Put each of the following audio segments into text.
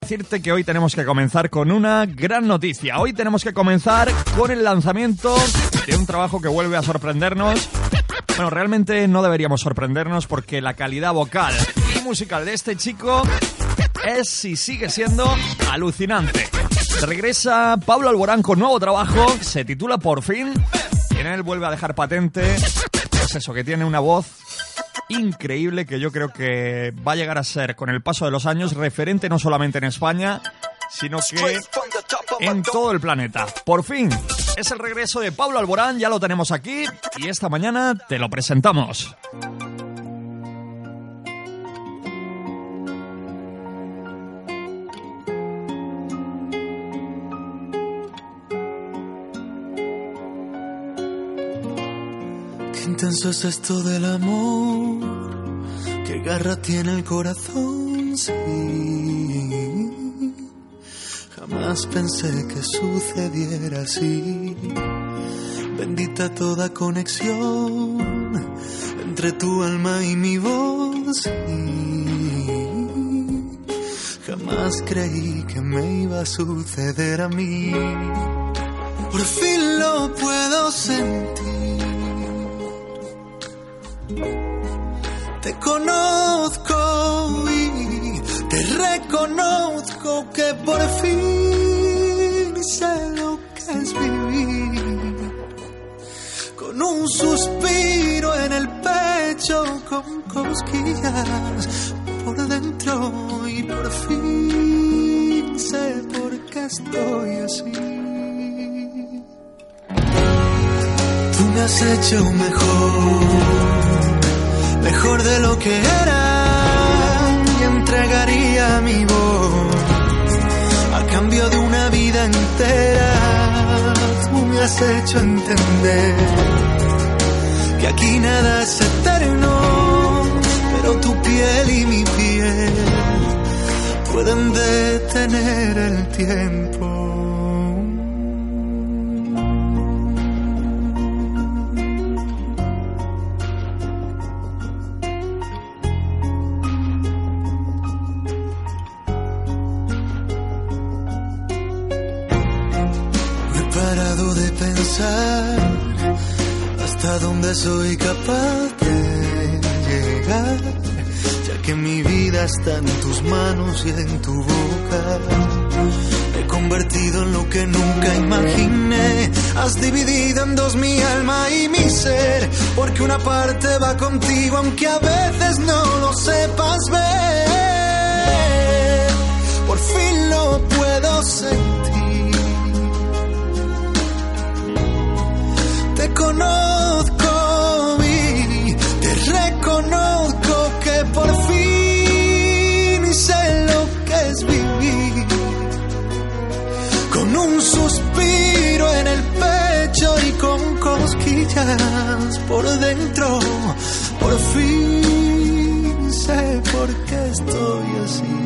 Decirte que hoy tenemos que comenzar con una gran noticia. Hoy tenemos que comenzar con el lanzamiento de un trabajo que vuelve a sorprendernos. Bueno, realmente no deberíamos sorprendernos porque la calidad vocal y musical de este chico es y sigue siendo alucinante. Regresa Pablo Alborán con nuevo trabajo, se titula Por fin, y en él vuelve a dejar patente, pues eso, que tiene una voz increíble que yo creo que va a llegar a ser, con el paso de los años, referente no solamente en España, sino que en todo el planeta. Por fin, es el regreso de Pablo Alborán, ya lo tenemos aquí y esta mañana te lo presentamos. Intenso es esto del amor, qué garra tiene el corazón, sí. Jamás pensé que sucediera así. Bendita toda conexión entre tu alma y mi voz. sí. Jamás creí que me iba a suceder a mí. Por fin lo puedo sentir. Te conozco y te reconozco que por fin sé lo que es vivir. Con un suspiro en el pecho, con cosquillas por dentro y por fin sé por qué estoy así. Tú me has hecho mejor mejor de lo que era y entregaría mi voz a cambio de una vida entera. Tú me has hecho entender que aquí nada es eterno, pero tu piel y mi piel pueden detener el tiempo. De pensar hasta dónde soy capaz de llegar, ya que mi vida está en tus manos y en tu boca. Me he convertido en lo que nunca imaginé. Has dividido en dos mi alma y mi ser, porque una parte va contigo aunque a veces no lo sepas ver. Por fin lo puedo por dentro. Por fin sé por qué estoy así.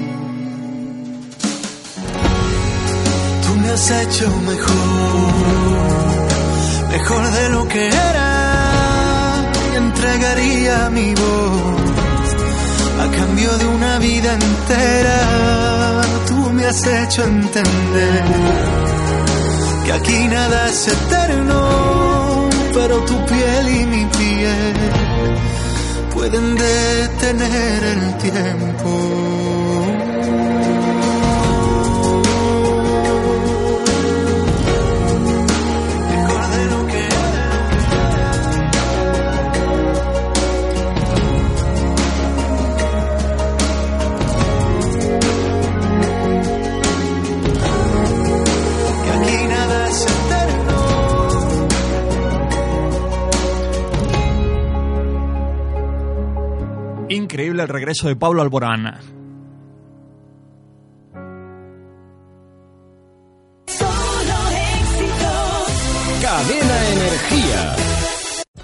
Tú me has hecho mejor mejor de lo que era. Y entregaría mi voz a cambio de una vida entera. Tú me has hecho entender que aquí nada es eterno, pero tu piel y mi piel pueden detener el tiempo. Increíble el regreso de Pablo Alborán.